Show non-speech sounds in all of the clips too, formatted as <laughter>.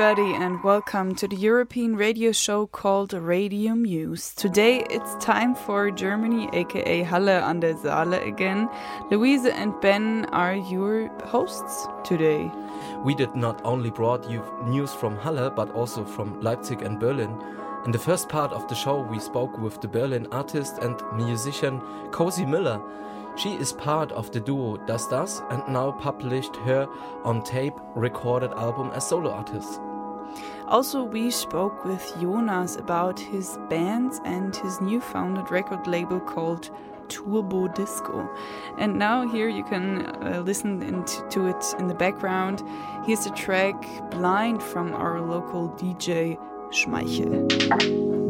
Everybody and welcome to the European radio show called Radio Muse. Today it's time for Germany aka Halle an der Saale again. Louise and Ben are your hosts today. We did not only brought you news from Halle but also from Leipzig and Berlin. In the first part of the show we spoke with the Berlin artist and musician Cozy Miller. She is part of the duo Das Das and now published her on tape recorded album as solo artist. Also, we spoke with Jonas about his bands and his new founded record label called Turbo Disco. And now, here you can uh, listen to it in the background. Here's the track Blind from our local DJ Schmeichel.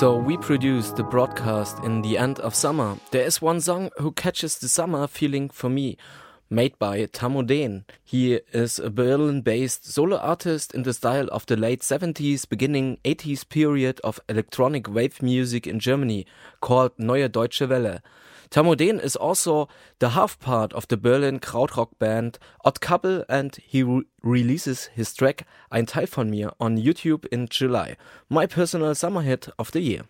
So we produce the broadcast in the end of summer. There is one song who catches the summer feeling for me, made by Dehn. He is a Berlin-based solo artist in the style of the late 70s, beginning 80s period of electronic wave music in Germany, called Neue Deutsche Welle. Tammo Dehn is also the half part of the Berlin krautrock band Odd Couple and he re releases his track Ein Teil von mir on YouTube in July, my personal summer hit of the year.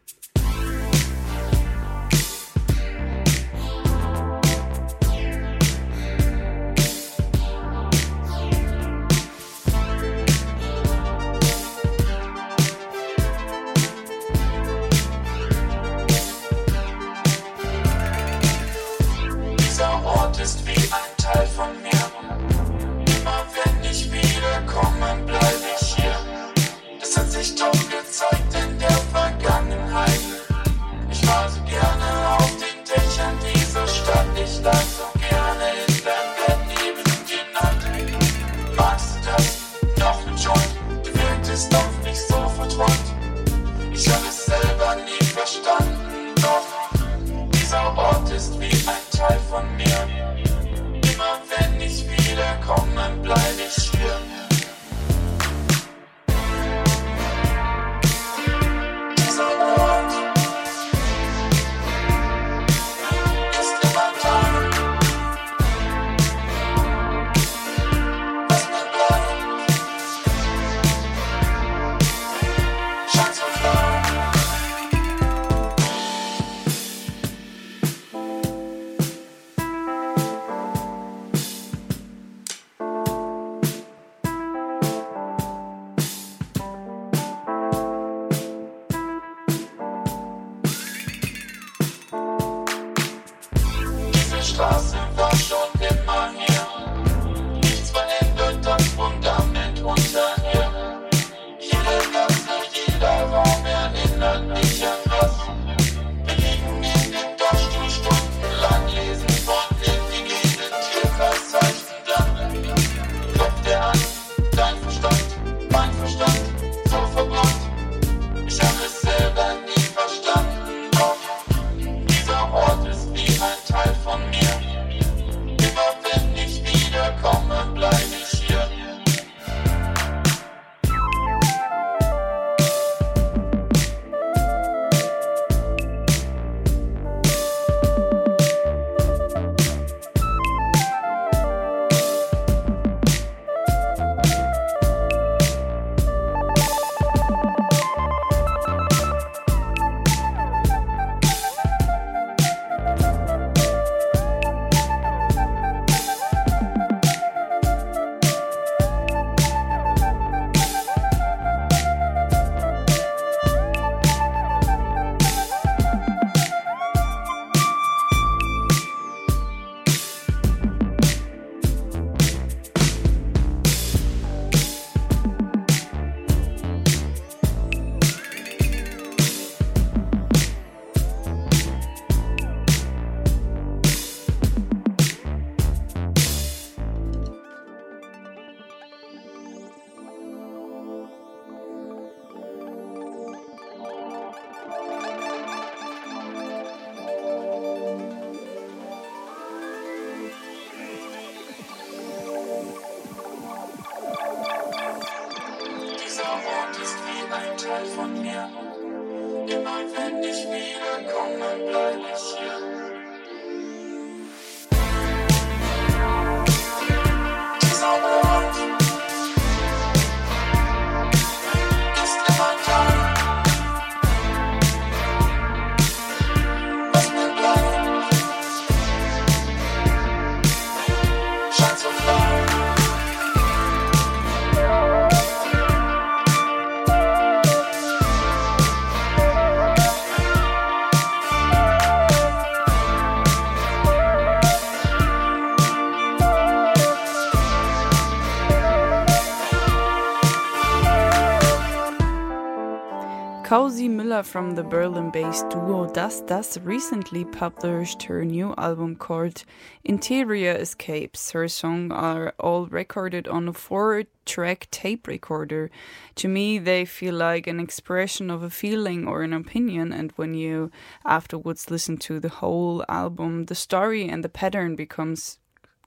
From the Berlin based duo Das Das recently published her new album called Interior Escapes. Her songs are all recorded on a four track tape recorder. To me, they feel like an expression of a feeling or an opinion, and when you afterwards listen to the whole album, the story and the pattern becomes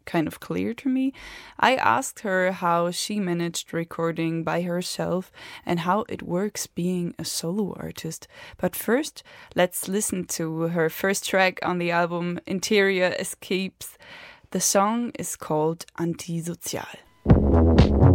kind of clear to me. I asked her how she managed recording by herself and how it works being a solo artist. But first, let's listen to her first track on the album Interior Escapes. The song is called. Antisozial.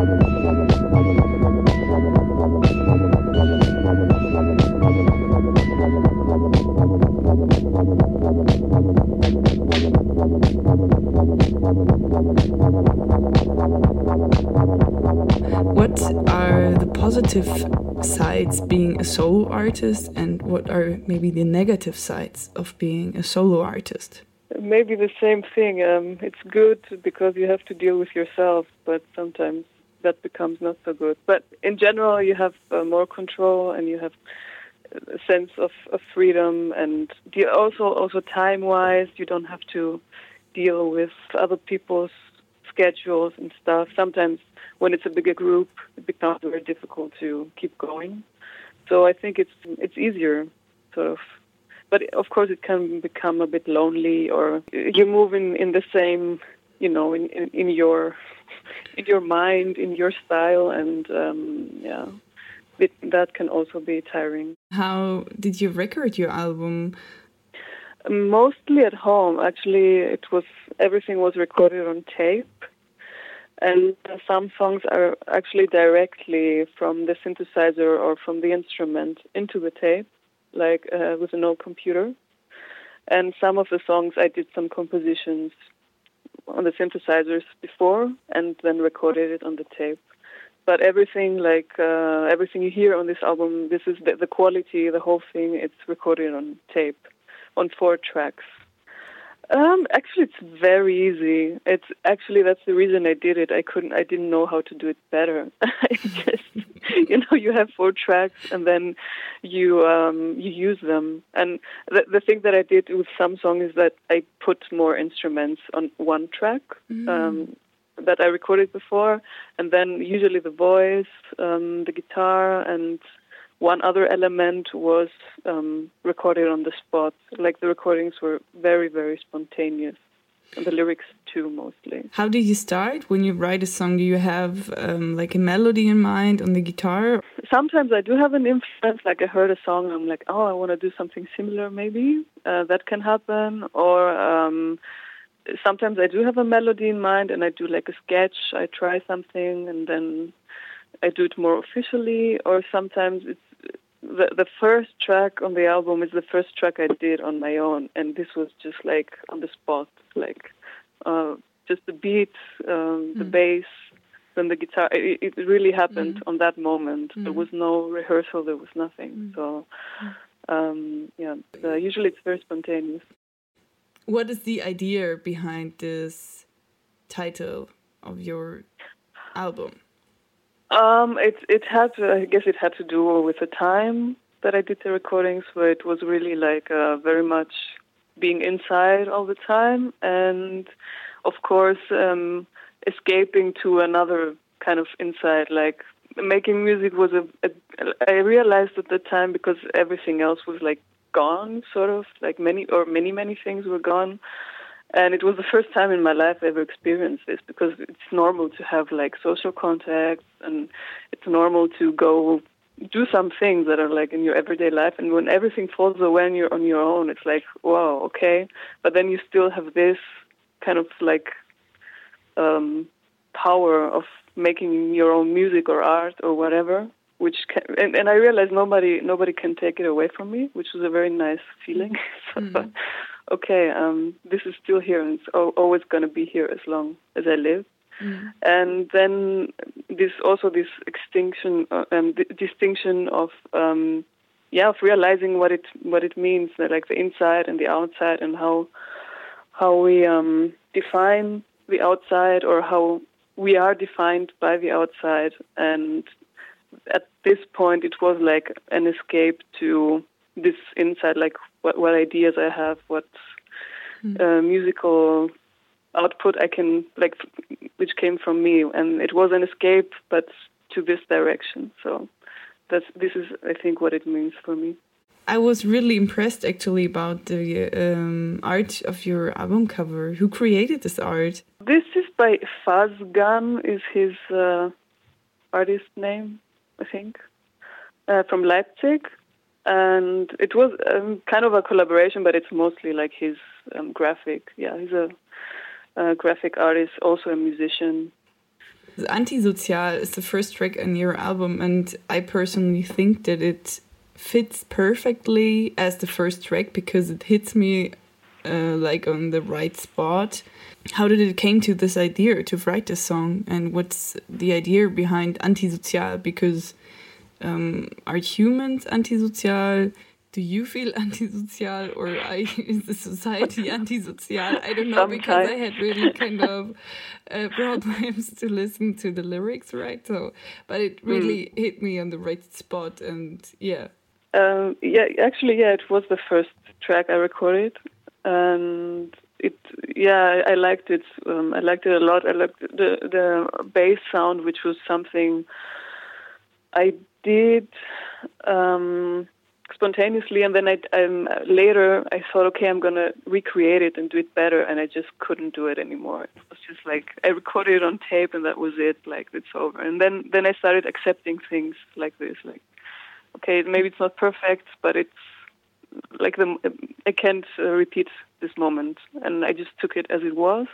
What are the positive sides being a solo artist, and what are maybe the negative sides of being a solo artist? Maybe the same thing. Um, it's good because you have to deal with yourself, but sometimes that becomes not so good. But in general, you have uh, more control and you have a sense of, of freedom, and also also time wise, you don't have to deal with other people's schedules and stuff. Sometimes when it's a bigger group, it becomes very difficult to keep going. So I think it's it's easier, sort of. But of course, it can become a bit lonely, or you move in, in the same, you know, in, in, in your in your mind, in your style, and um, yeah, it, that can also be tiring. How did you record your album? Mostly at home. Actually, it was everything was recorded on tape and some songs are actually directly from the synthesizer or from the instrument into the tape, like uh, with an old computer. And some of the songs I did some compositions on the synthesizers before and then recorded it on the tape. But everything, like uh, everything you hear on this album, this is the, the quality, the whole thing. It's recorded on tape, on four tracks. Um, actually, it's very easy. It's actually that's the reason I did it. I couldn't. I didn't know how to do it better. <laughs> I just, <laughs> you know, you have four tracks and then you um, you use them. And the the thing that I did with some songs is that I put more instruments on one track. Mm. Um, that I recorded before, and then usually the voice, um, the guitar, and one other element was um, recorded on the spot. Like the recordings were very, very spontaneous. The lyrics too, mostly. How do you start when you write a song? Do you have um, like a melody in mind on the guitar? Sometimes I do have an influence. Like I heard a song, I'm like, oh, I want to do something similar. Maybe uh, that can happen. Or um, sometimes I do have a melody in mind, and I do like a sketch. I try something, and then I do it more officially. Or sometimes it's the the first track on the album is the first track I did on my own, and this was just like on the spot, like uh, just the beat, um, the mm. bass, then the guitar. It, it really happened mm. on that moment. Mm. There was no rehearsal. There was nothing. Mm. So um, yeah, uh, usually it's very spontaneous. What is the idea behind this title of your album? Um, it it had to, I guess it had to do with the time that I did the recordings, where it was really like uh, very much being inside all the time, and of course um, escaping to another kind of inside. Like making music was a, a I realized at the time because everything else was like gone, sort of like many or many many things were gone and it was the first time in my life I ever experienced this because it's normal to have like social contacts and it's normal to go do some things that are like in your everyday life. And when everything falls away and you're on your own it's like wow okay. But then you still have this kind of like um power of making your own music or art or whatever which can, and, and I realized nobody nobody can take it away from me which was a very nice feeling. <laughs> Mm-hmm okay, um, this is still here and it's always going to be here as long as I live. Mm. And then this also this extinction uh, um, distinction of um, yeah of realizing what it what it means like the inside and the outside and how how we um, define the outside or how we are defined by the outside and at this point it was like an escape to this inside like what, what ideas I have, what mm. uh, musical output I can like, which came from me, and it was an escape, but to this direction. So that's this is I think what it means for me. I was really impressed actually about the um, art of your album cover. Who created this art? This is by Fazgan, is his uh, artist name, I think, uh, from Leipzig and it was um, kind of a collaboration, but it's mostly like his um, graphic. Yeah, he's a, a, graphic artist, also a musician. Antisozial is the first track on your album, and I personally think that it fits perfectly as the first track because it hits me uh, like on the right spot. How did it came to this idea to write this song, and what's the idea behind antisocial? Because um, are humans antisocial? Do you feel <laughs> antisocial, or I, is the society <laughs> antisocial? I don't know because I had really kind <laughs> of uh, problems to listen to the lyrics, right? So, but it really mm. hit me on the right spot, and yeah. Um, yeah, actually, yeah, it was the first track I recorded, and it, yeah, I, I liked it. Um, I liked it a lot. I liked the the bass sound, which was something I did. Um, spontaneously, and then I um, later I thought, okay, I'm gonna recreate it and do it better, and I just couldn't do it anymore. It was just like I recorded it on tape, and that was it. Like it's over. And then then I started accepting things like this, like okay, maybe it's not perfect, but it's like the I can't uh, repeat this moment, and I just took it as it was.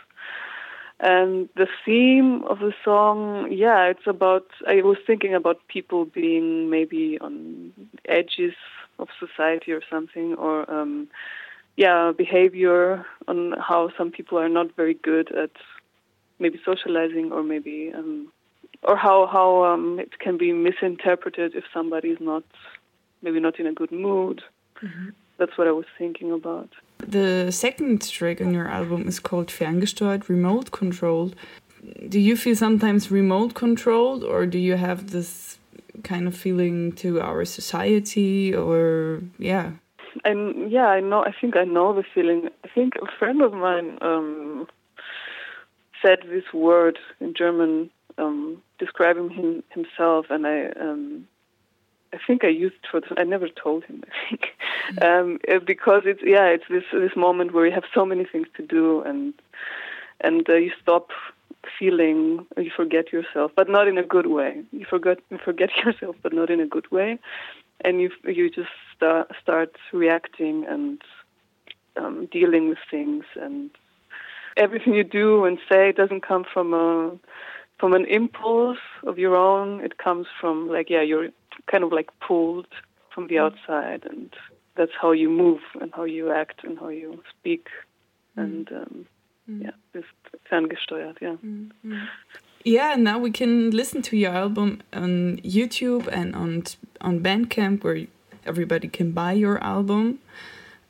And the theme of the song, yeah, it's about. I was thinking about people being maybe on edges of society or something, or um, yeah, behavior on how some people are not very good at maybe socializing, or maybe um, or how how um, it can be misinterpreted if somebody is not maybe not in a good mood. Mm-hmm. That's what I was thinking about. The second track on your album is called Ferngesteuert, Remote Controlled. Do you feel sometimes remote controlled, or do you have this kind of feeling to our society, or yeah? And yeah, I know. I think I know the feeling. I think a friend of mine um, said this word in German, um, describing him himself, and I um, I think I used for this. I never told him. I think um, uh, because it's yeah, it's this this moment where you have so many things to do and and uh, you stop feeling you forget yourself, but not in a good way. You forget you forget <laughs> yourself, but not in a good way, and you you just start start reacting and um, dealing with things and everything you do and say doesn't come from a from an impulse of your own. It comes from like yeah, you're kind of like pulled from the mm. outside, and that's how you move and how you act and how you speak, mm. and um, mm. yeah, just ferngesteuert. Yeah. Mm. mm. Yeah, now we can listen to your album on YouTube and on on Bandcamp, where everybody can buy your album.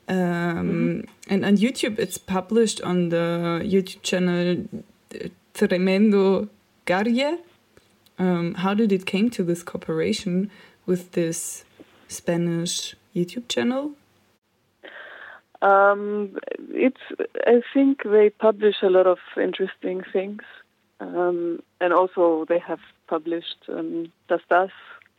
Um, -hmm. And on YouTube, it's published on the YouTube channel Tremendo Garaje. Um, how did it came to this cooperation with this Spanish YouTube channel? Um, it's. I think they publish a lot of interesting things, um, and also they have published um, Das Das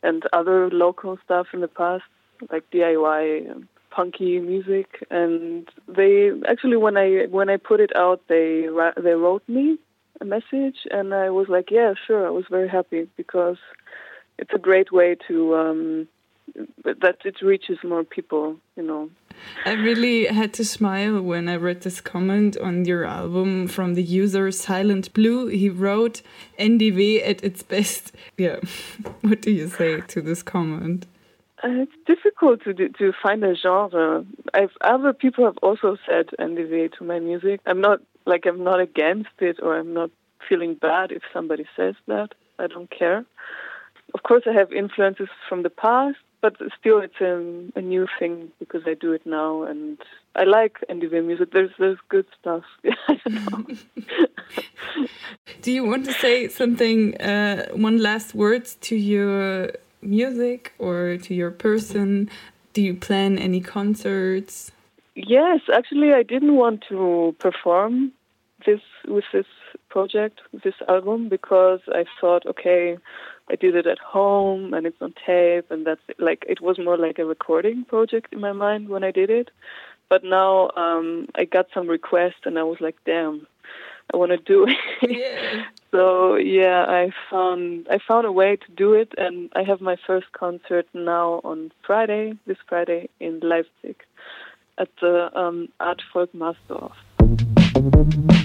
and other local stuff in the past, like DIY punky music. And they actually, when I when I put it out, they they wrote me a message, and I was like, yeah, sure. I was very happy because it's a great way to um, that it reaches more people. You know. I really had to smile when I read this comment on your album from the user Silent Blue. He wrote NDW at its best. <laughs> Yeah. <laughs> what do you say to this comment? Uh, it's difficult to to find a genre. I've other people have also said NDW to my music. I'm not like I'm not against it or I'm not feeling bad if somebody says that. I don't care. Of course, I have influences from the past, but still, it's a, a new thing because I do it now, and I like NDW music. There's there's good stuff. <laughs> <laughs> do you want to say something? Uh, one last words to your music or to your person? Do you plan any concerts? Yes, actually, I didn't want to perform this with this project, this album, because I thought, okay, I did it at home and it's on tape, and that's it. like it was more like a recording project in my mind when I did it. But now um, I got some requests, and I was like, damn, I want to do it. Yeah. <laughs> so yeah, I found I found a way to do it, and I have my first concert now on Friday, this Friday in Leipzig, at the um, Art Folk Marsdorf.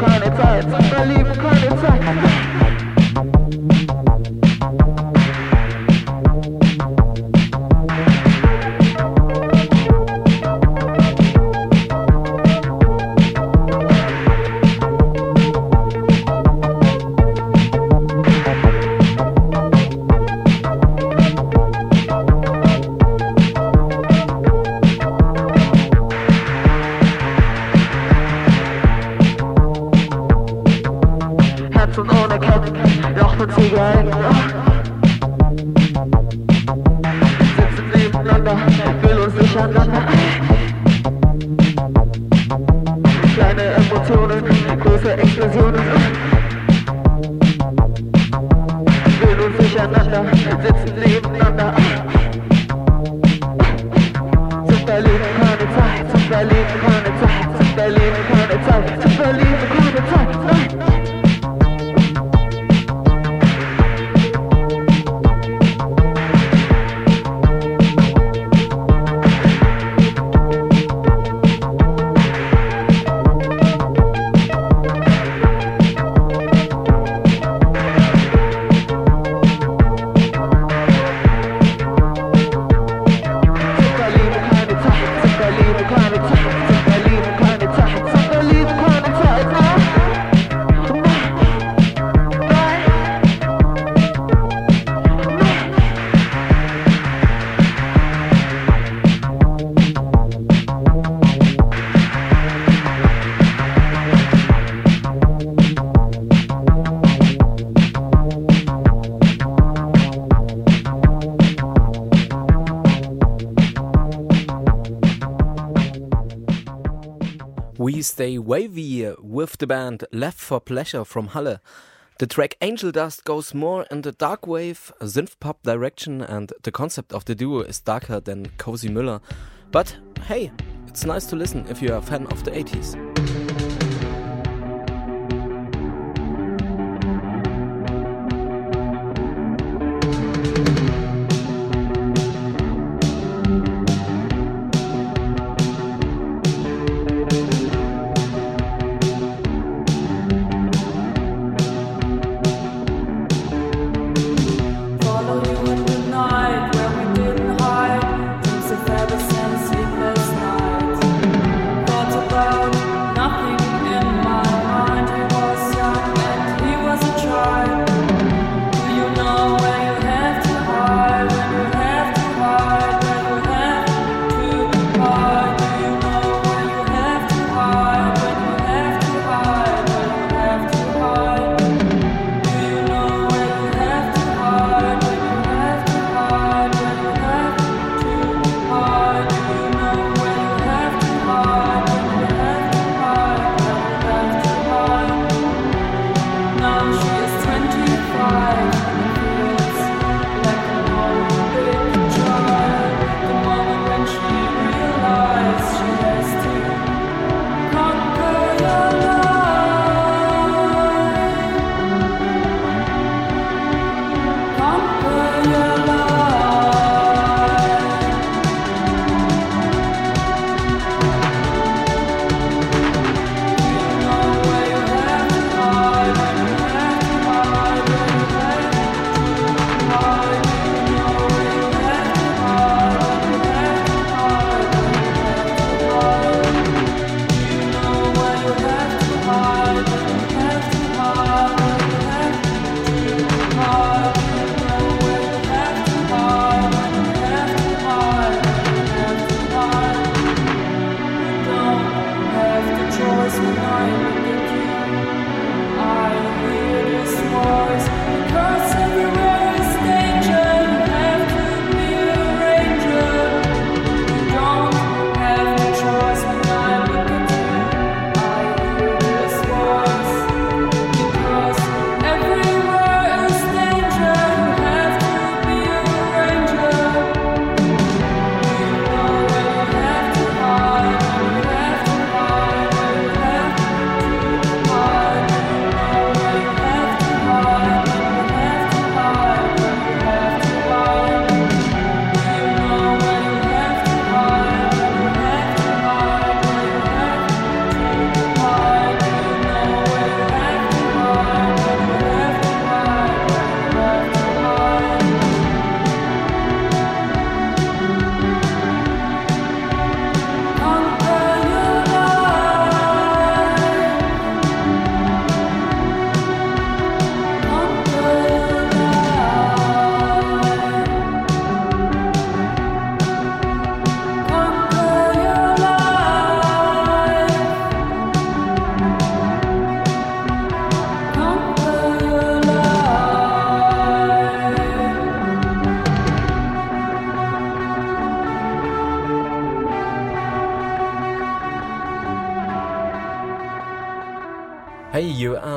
keine Zeit, Berlin, keine Zeit. We stay wavy with the band Left for Pleasure from Halle. The track Angel Dust goes more in the dark wave, synth pop direction, and the concept of the duo is darker than Cozy Müller. But hey, it's nice to listen if you're a fan of the 80s.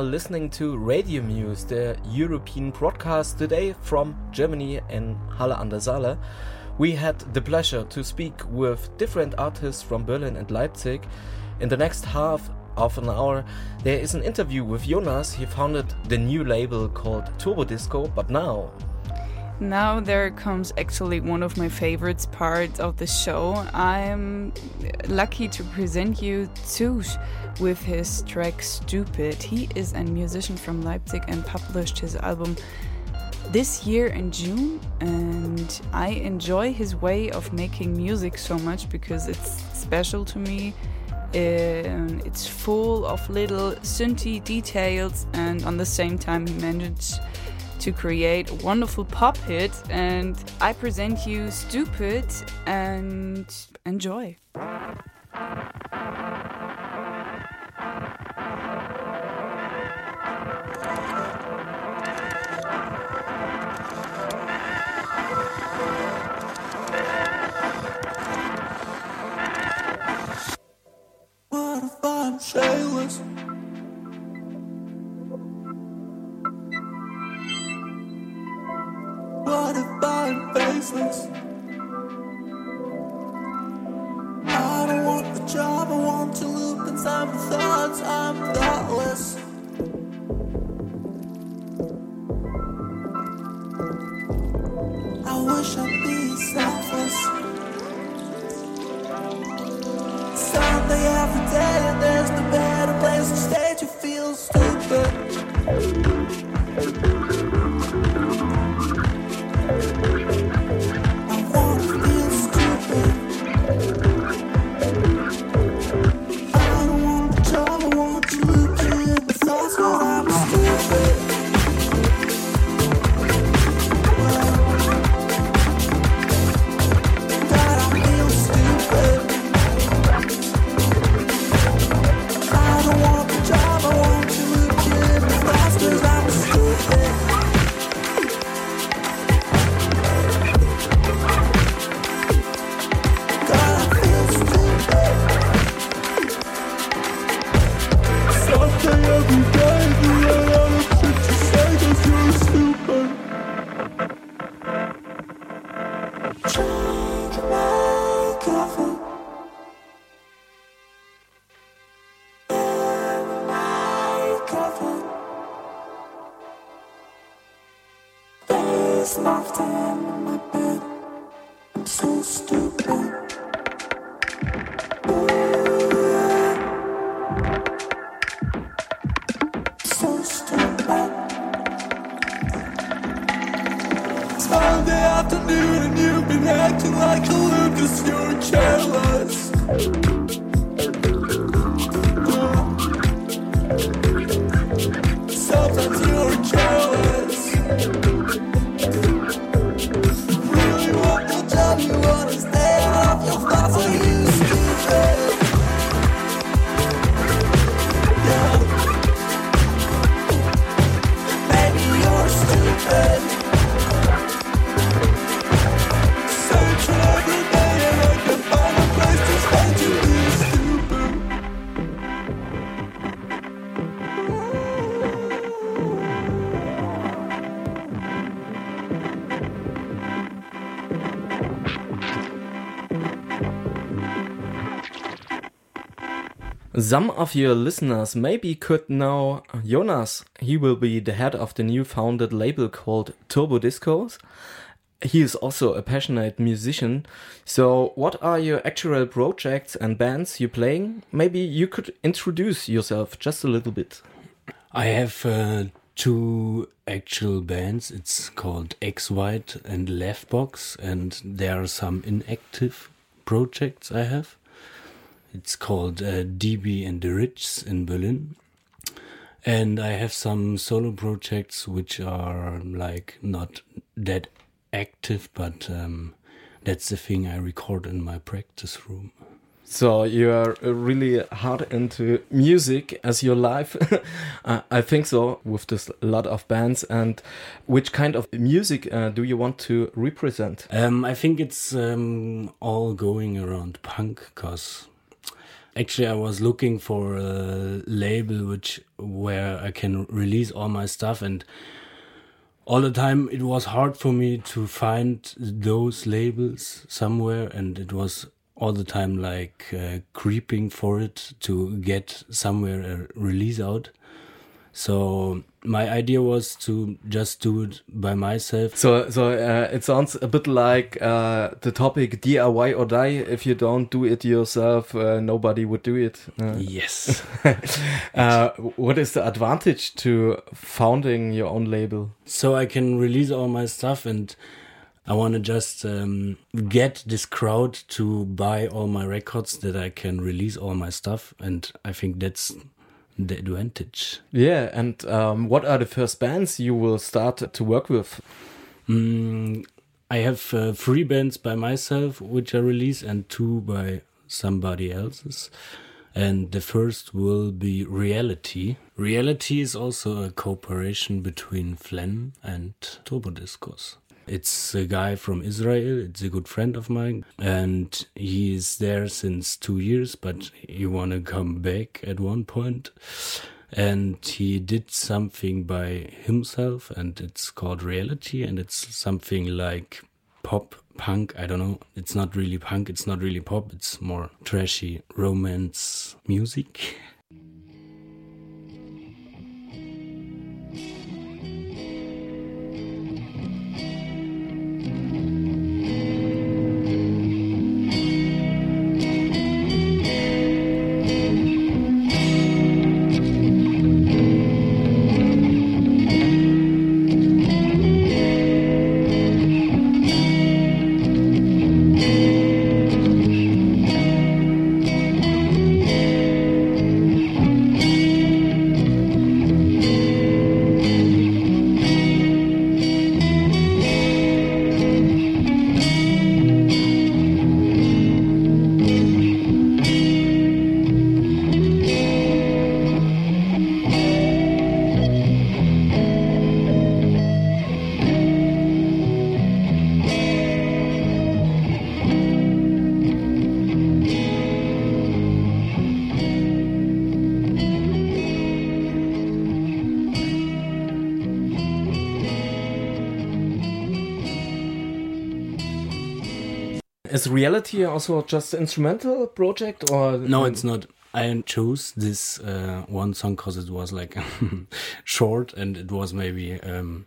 Listening to Radio Muse, the European broadcast today from Germany in Halle an der Saale. We had the pleasure to speak with different artists from Berlin and Leipzig. In the next half of an hour, there is an interview with Jonas. He founded the new label called Turbo Disco, but now Now there comes actually one of my favorite parts of the show. I'm lucky to present you Tush with his track Stupid. He is a musician from Leipzig and published his album this year in June and I enjoy his way of making music so much because it's special to me. Um, it's full of little synthy details and on the same time he managed to create a wonderful pop hit and I present you Stupid and enjoy. Shameless? I'm? I don't want the job, I want to loop inside my thoughts, I'm thoughtless. I wish I'd be selfless. Sunday every day, and there's no better place to stay to feel stupid. Some of your listeners maybe could know Jonas. He will be the head of the new founded label called Turbo Discos. He is also a passionate musician. So, what are your actual projects and bands you're playing? Maybe you could introduce yourself just a little bit. I have uh, two actual bands. It's called X White and Left Box, and there are some inactive projects I have. It's called uh, DB and the Rich in Berlin. And I have some solo projects which are like not that active, but um, that's the thing I record in my practice room. So you are uh, really hard into music as your life. <laughs> Uh, I think so with this lot of bands. And which kind of music uh, do you want to represent? Um, I think it's um, all going around punk because Actually, I was looking for a label which where I can release all my stuff, and all the time it was hard for me to find those labels somewhere, and it was all the time like uh, creeping for it to get somewhere a release out. So my idea was to just do it by myself. So, so uh, it sounds a bit like uh, the topic DIY or die. If you don't do it yourself, uh, nobody would do it. Uh, Yes. <laughs> uh, what is the advantage to founding your own label? so I can release all my stuff and I want to just um, get this crowd to buy all my records that I can release all my stuff and I think that's the advantage. Yeah, and um, what are the first bands you will start to work with? Mm, I have uh, three bands by myself which I release and two by somebody else's. And the first will be Reality. Reality is also a cooperation between Flen and Turbo Discos. It's a guy from Israel. It's a good friend of mine, and he is there since two years. But he wanna come back at one point, and he did something by himself, and it's called Reality, and it's something like pop punk. I don't know. It's not really punk. It's not really pop. It's more trashy romance music. <laughs> Is Reality also just instrumental project or No, it's not. I chose this uh, one song because it was like <laughs> short and it was maybe um,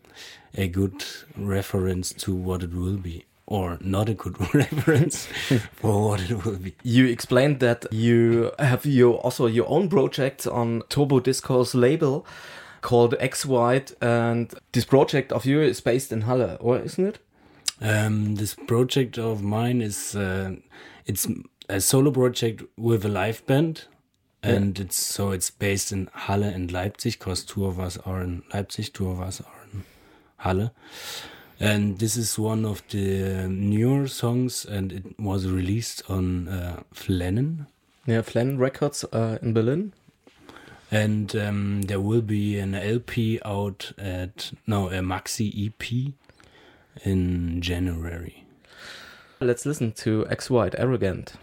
a good reference to what it will be, or not a good <laughs> reference for what it will be. You explained that you have your also your own project on Turbo Disco's label called X White, and this project of you is based in Halle, or isn't it? Um, this project of mine is uh, it's a solo project with a live band, and it's so it's based in Halle and Leipzig because two of us are in Leipzig, two of us are in Halle. And this is one of the newer songs, and it was released on uh, Flennen. Yeah, Flan Records uh, in Berlin. And um, there will be an LP out at no a maxi EP in January. Let's listen to X White Arrogant.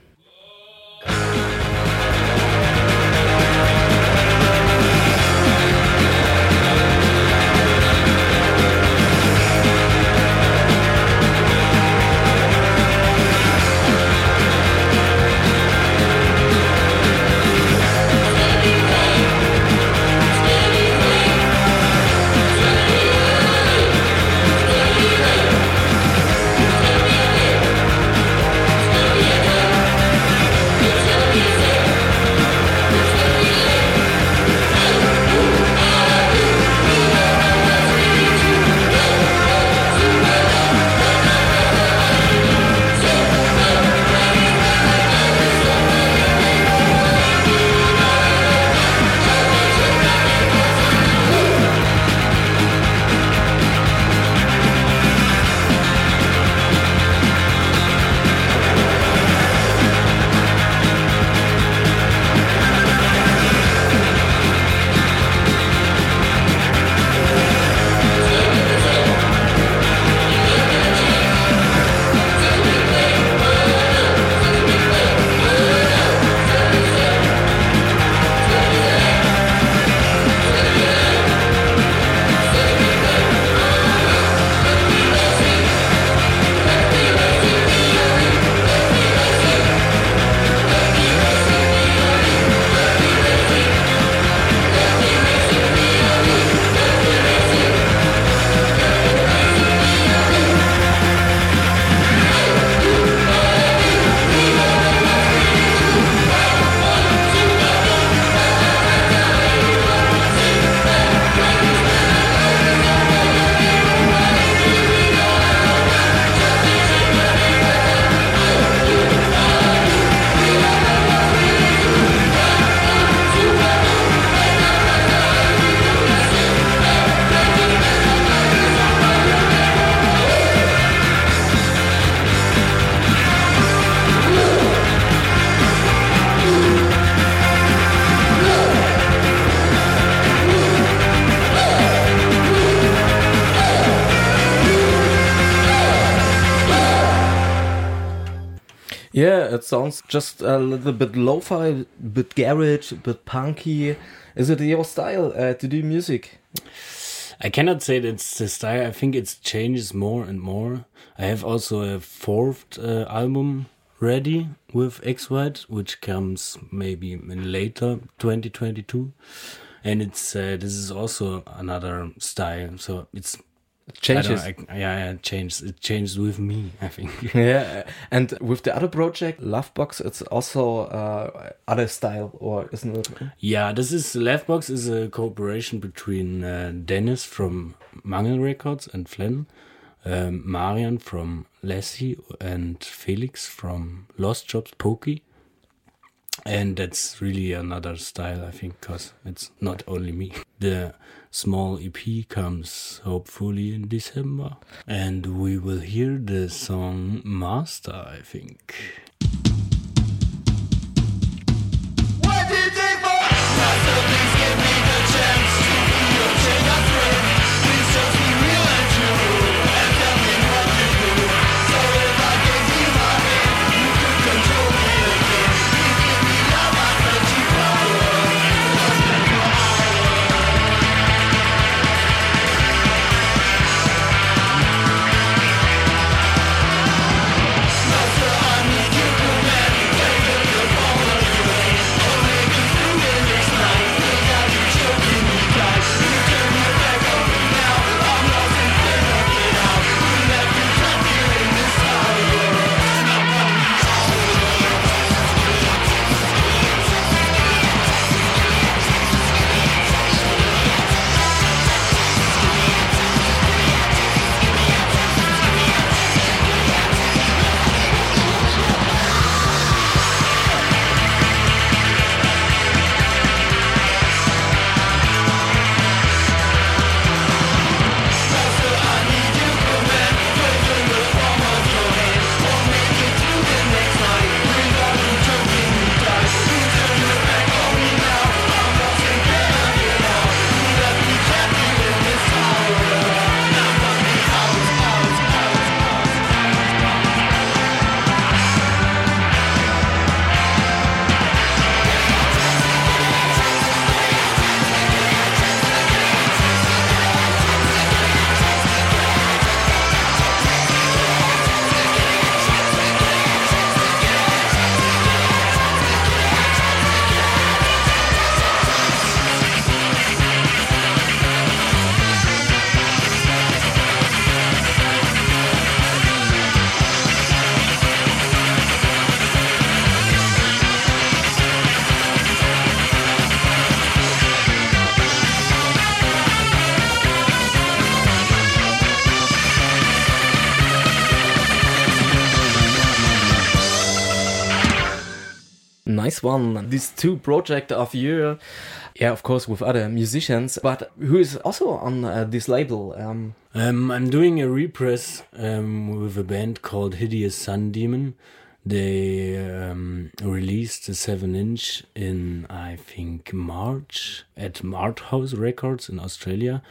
It sounds just a little bit lo-fi, bit garage, bit punky. Is it your style uh, to do music? I cannot say that's the style. I think it changes more and more. I have also a fourth uh, album ready with X White, which comes maybe in later 2022, and it's uh, this is also another style. So it's Changes. I I, yeah, yeah, it changes. It changes with me. I think. <laughs> yeah, and with the other project, Lovebox, it's also uh, other style, or isn't it? Yeah, this is Leftbox is a cooperation between uh, Dennis from Mangel Records and Flen, um, Marian from Lassie, and Felix from Lost Jobs Pokey. And that's really another style, I think, because it's not only me. The small EP comes hopefully in December, and we will hear the song Master, I think. Nice one. These two projects of you, yeah, of course, with other musicians, but who is also on uh, this label? Um, Um, I'm doing a repress um, with a band called Hideous Sun Demon. They um, released a 7 inch in, I think, March at Mart House Records in Australia.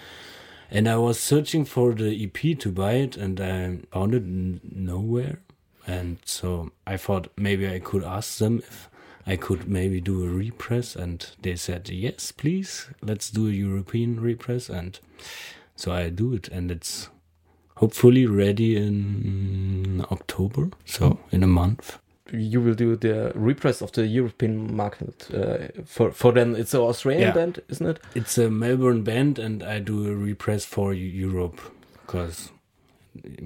And I was searching for the EP to buy it and I found it nowhere. And so I thought maybe I could ask them if I could maybe do a repress. And they said, yes, please, let's do a European repress. And so I do it, and it's hopefully ready in October, so in a month. you will do the repress of the European market uh, for for then it's an Australian Yeah. band, isn't it? It's a Melbourne band, and I do a repress for Europe because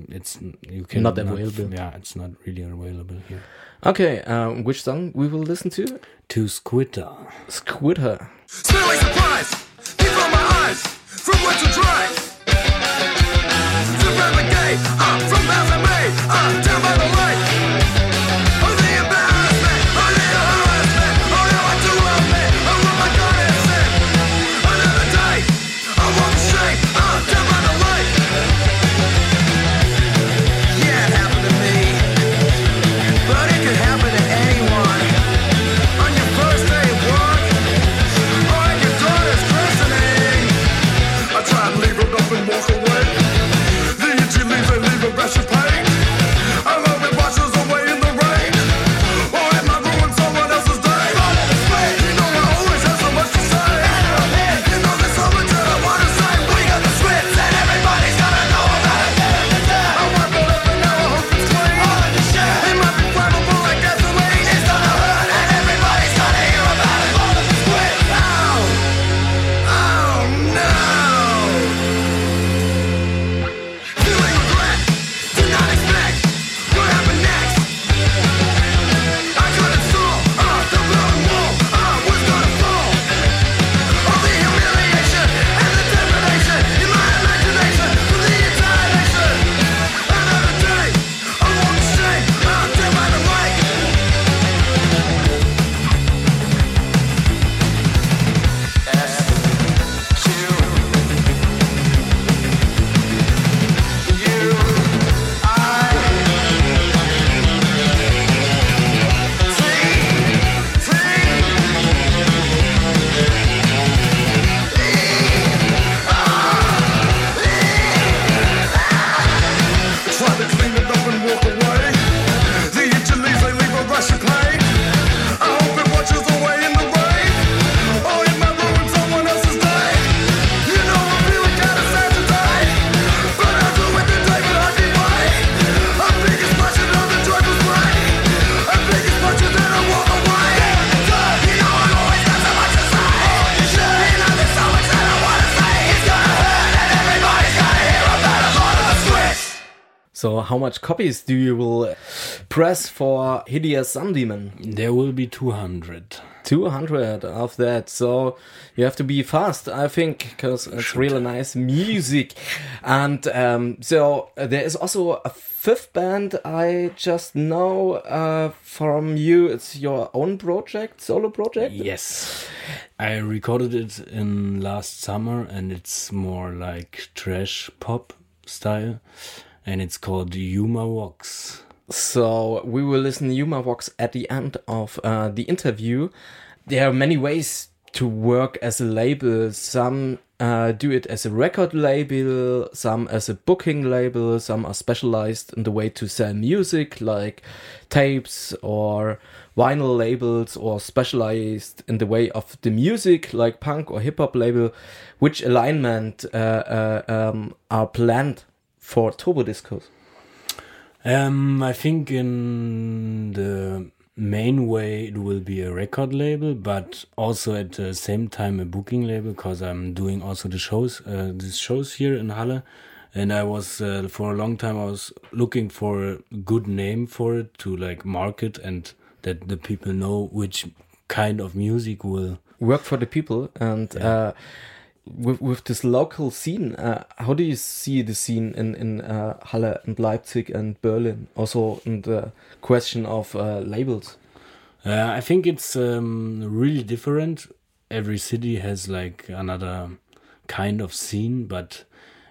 it's you can Not available. Yeah, it's not really available here. Okay, um, which song we will listen to? To Squitter. Squitter. Smell like surprise. Deep from my eyes. From wet to dry. To navigate. I'm from Bath May. I'm down by the light. So, how much copies do you will press for Hideous Sun Demon? There will be 200. 200 of that. So you have to be fast, I think, because it's really nice music. And um, so there is also a fifth band I just know uh, from you. It's your own project, solo project? Yes. I recorded it in last summer and it's more like trash pop style and it's called Yuma Walks. So we will listen Yuma Vox at the end of uh, the interview. There are many ways to work as a label. Some uh, do it as a record label, some as a booking label, some are specialized in the way to sell music, like tapes or vinyl labels, or specialized in the way of the music, like punk or hip hop label. Which alignment uh, uh, um, are planned for Turbo Discos? Um, I think in the main way it will be a record label, but also at the same time a booking label because I'm doing also the shows, uh, these shows here in Halle. And I was uh, for a long time I was looking for a good name for it to like market and that the people know which kind of music will work for the people and uh, with with this local scene uh, how do you see the scene in in uh, Halle and Leipzig and Berlin also in the question of uh, labels Uh, I think it's um, really different. Every city has like another kind of scene, but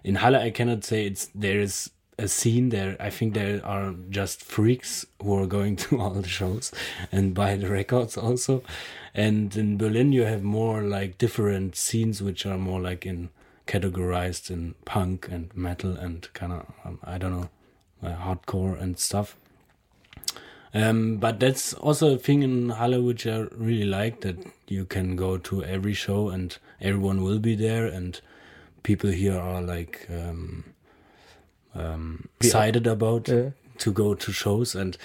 in Halle, I cannot say it's there is a scene there. I think there are just freaks who are going <laughs> to all the shows and buy the records also. And in Berlin, you have more like different scenes, which are more like in categorized in punk and metal and kind of um, I don't know, uh, hardcore and stuff. Um, but that's also a thing in Halle which I really like that you can go to every show and everyone will be there and people here are like um, um, excited about Yeah. to go to shows and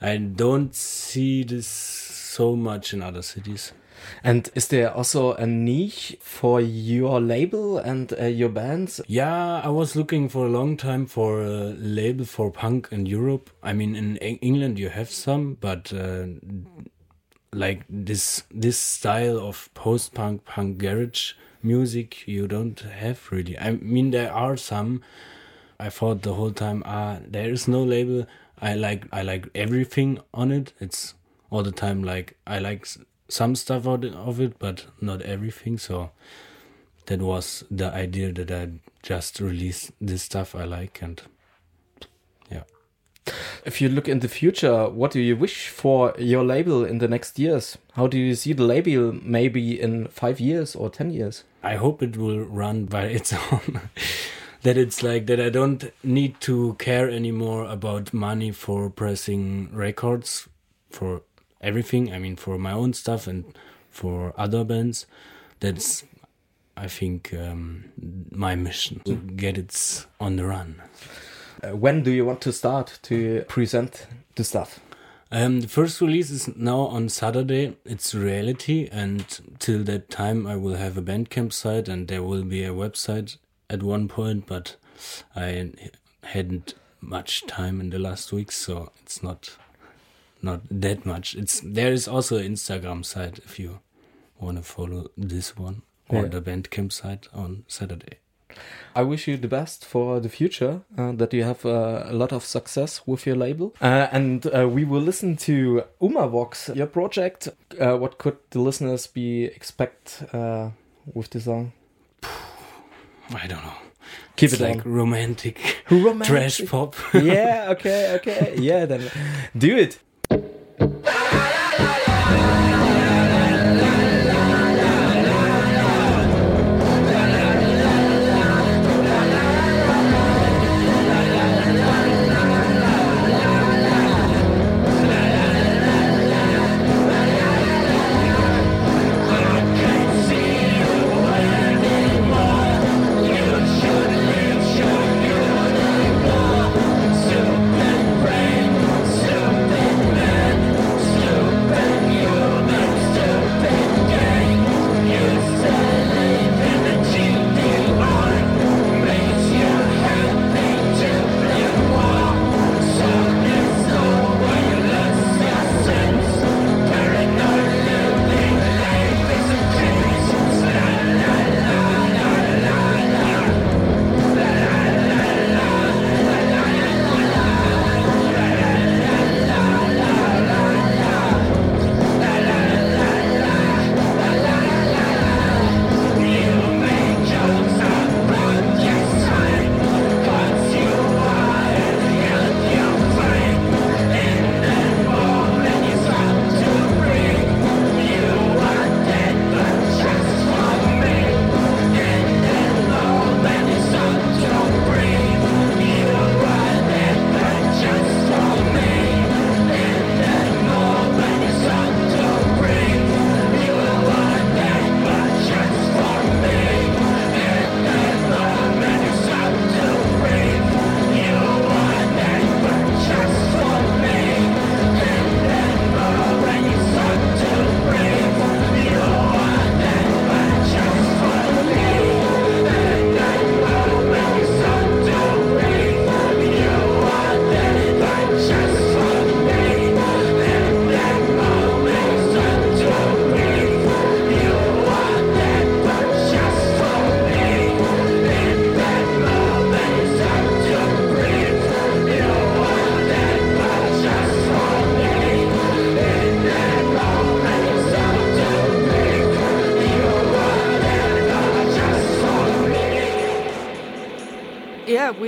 I don't see this so much in other cities. and is there also a niche for your label and uh, your bands Yeah, I was looking for a long time for a label for punk in Europe. I mean, in Eng- England you have some, but uh, like this this style of post punk punk garage music you don't have really. I mean, there are some. I thought the whole time, ah, there is no label. I like I like everything on it. It's all the time like I like some stuff out of it, but not everything. So that was the idea that I just release this stuff I like and yeah. if you look in the future what do you wish for your label in the next years how do you see the label maybe in five years or ten years I hope it will run by <laughs> its own. That it's like that I don't need to care anymore about money for pressing records for everything. I mean, for my own stuff and for other bands. That's, I think, um, my mission to get it on the run. Uh, when do you want to start to present the stuff Um, the first release is now on Saturday. It's reality, and till that time, I will have a Bandcamp site, and there will be a website at one point. But I hadn't much time in the last weeks, so it's not not that much. It's there is also an Instagram site if you want to follow this one or Yeah. the Bandcamp site on Saturday. I wish you the best for the future, uh, that you have uh, a lot of success with your label. Uh, and uh, we will listen to Umavox, your project. Uh, what could the listeners be expect uh, with the song? I don't know. Keep it's it like on. romantic, Romantic. trash pop. yeah, okay, okay. <laughs> Yeah, then do it.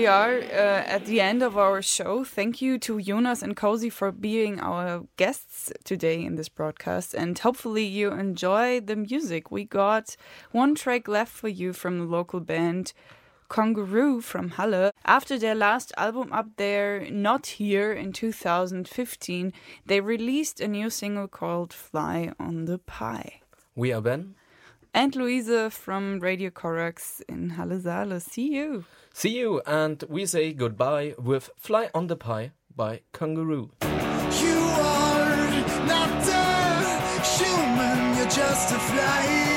We are uh, at the end of our show. Thank you to Jonas and Cozy for being our guests today in this broadcast. And hopefully, you enjoy the music. We got one track left for you from the local band Kangaroo from Halle. After their last album up there, Not Here, in 2015, they released a new single called Fly on the Pie. We are Ben. And Luise from Radio Corax in Halle Saale. See you. See you, and we say goodbye with Fly on the Pie by Kangaroo. You are not a human, you're just a fly.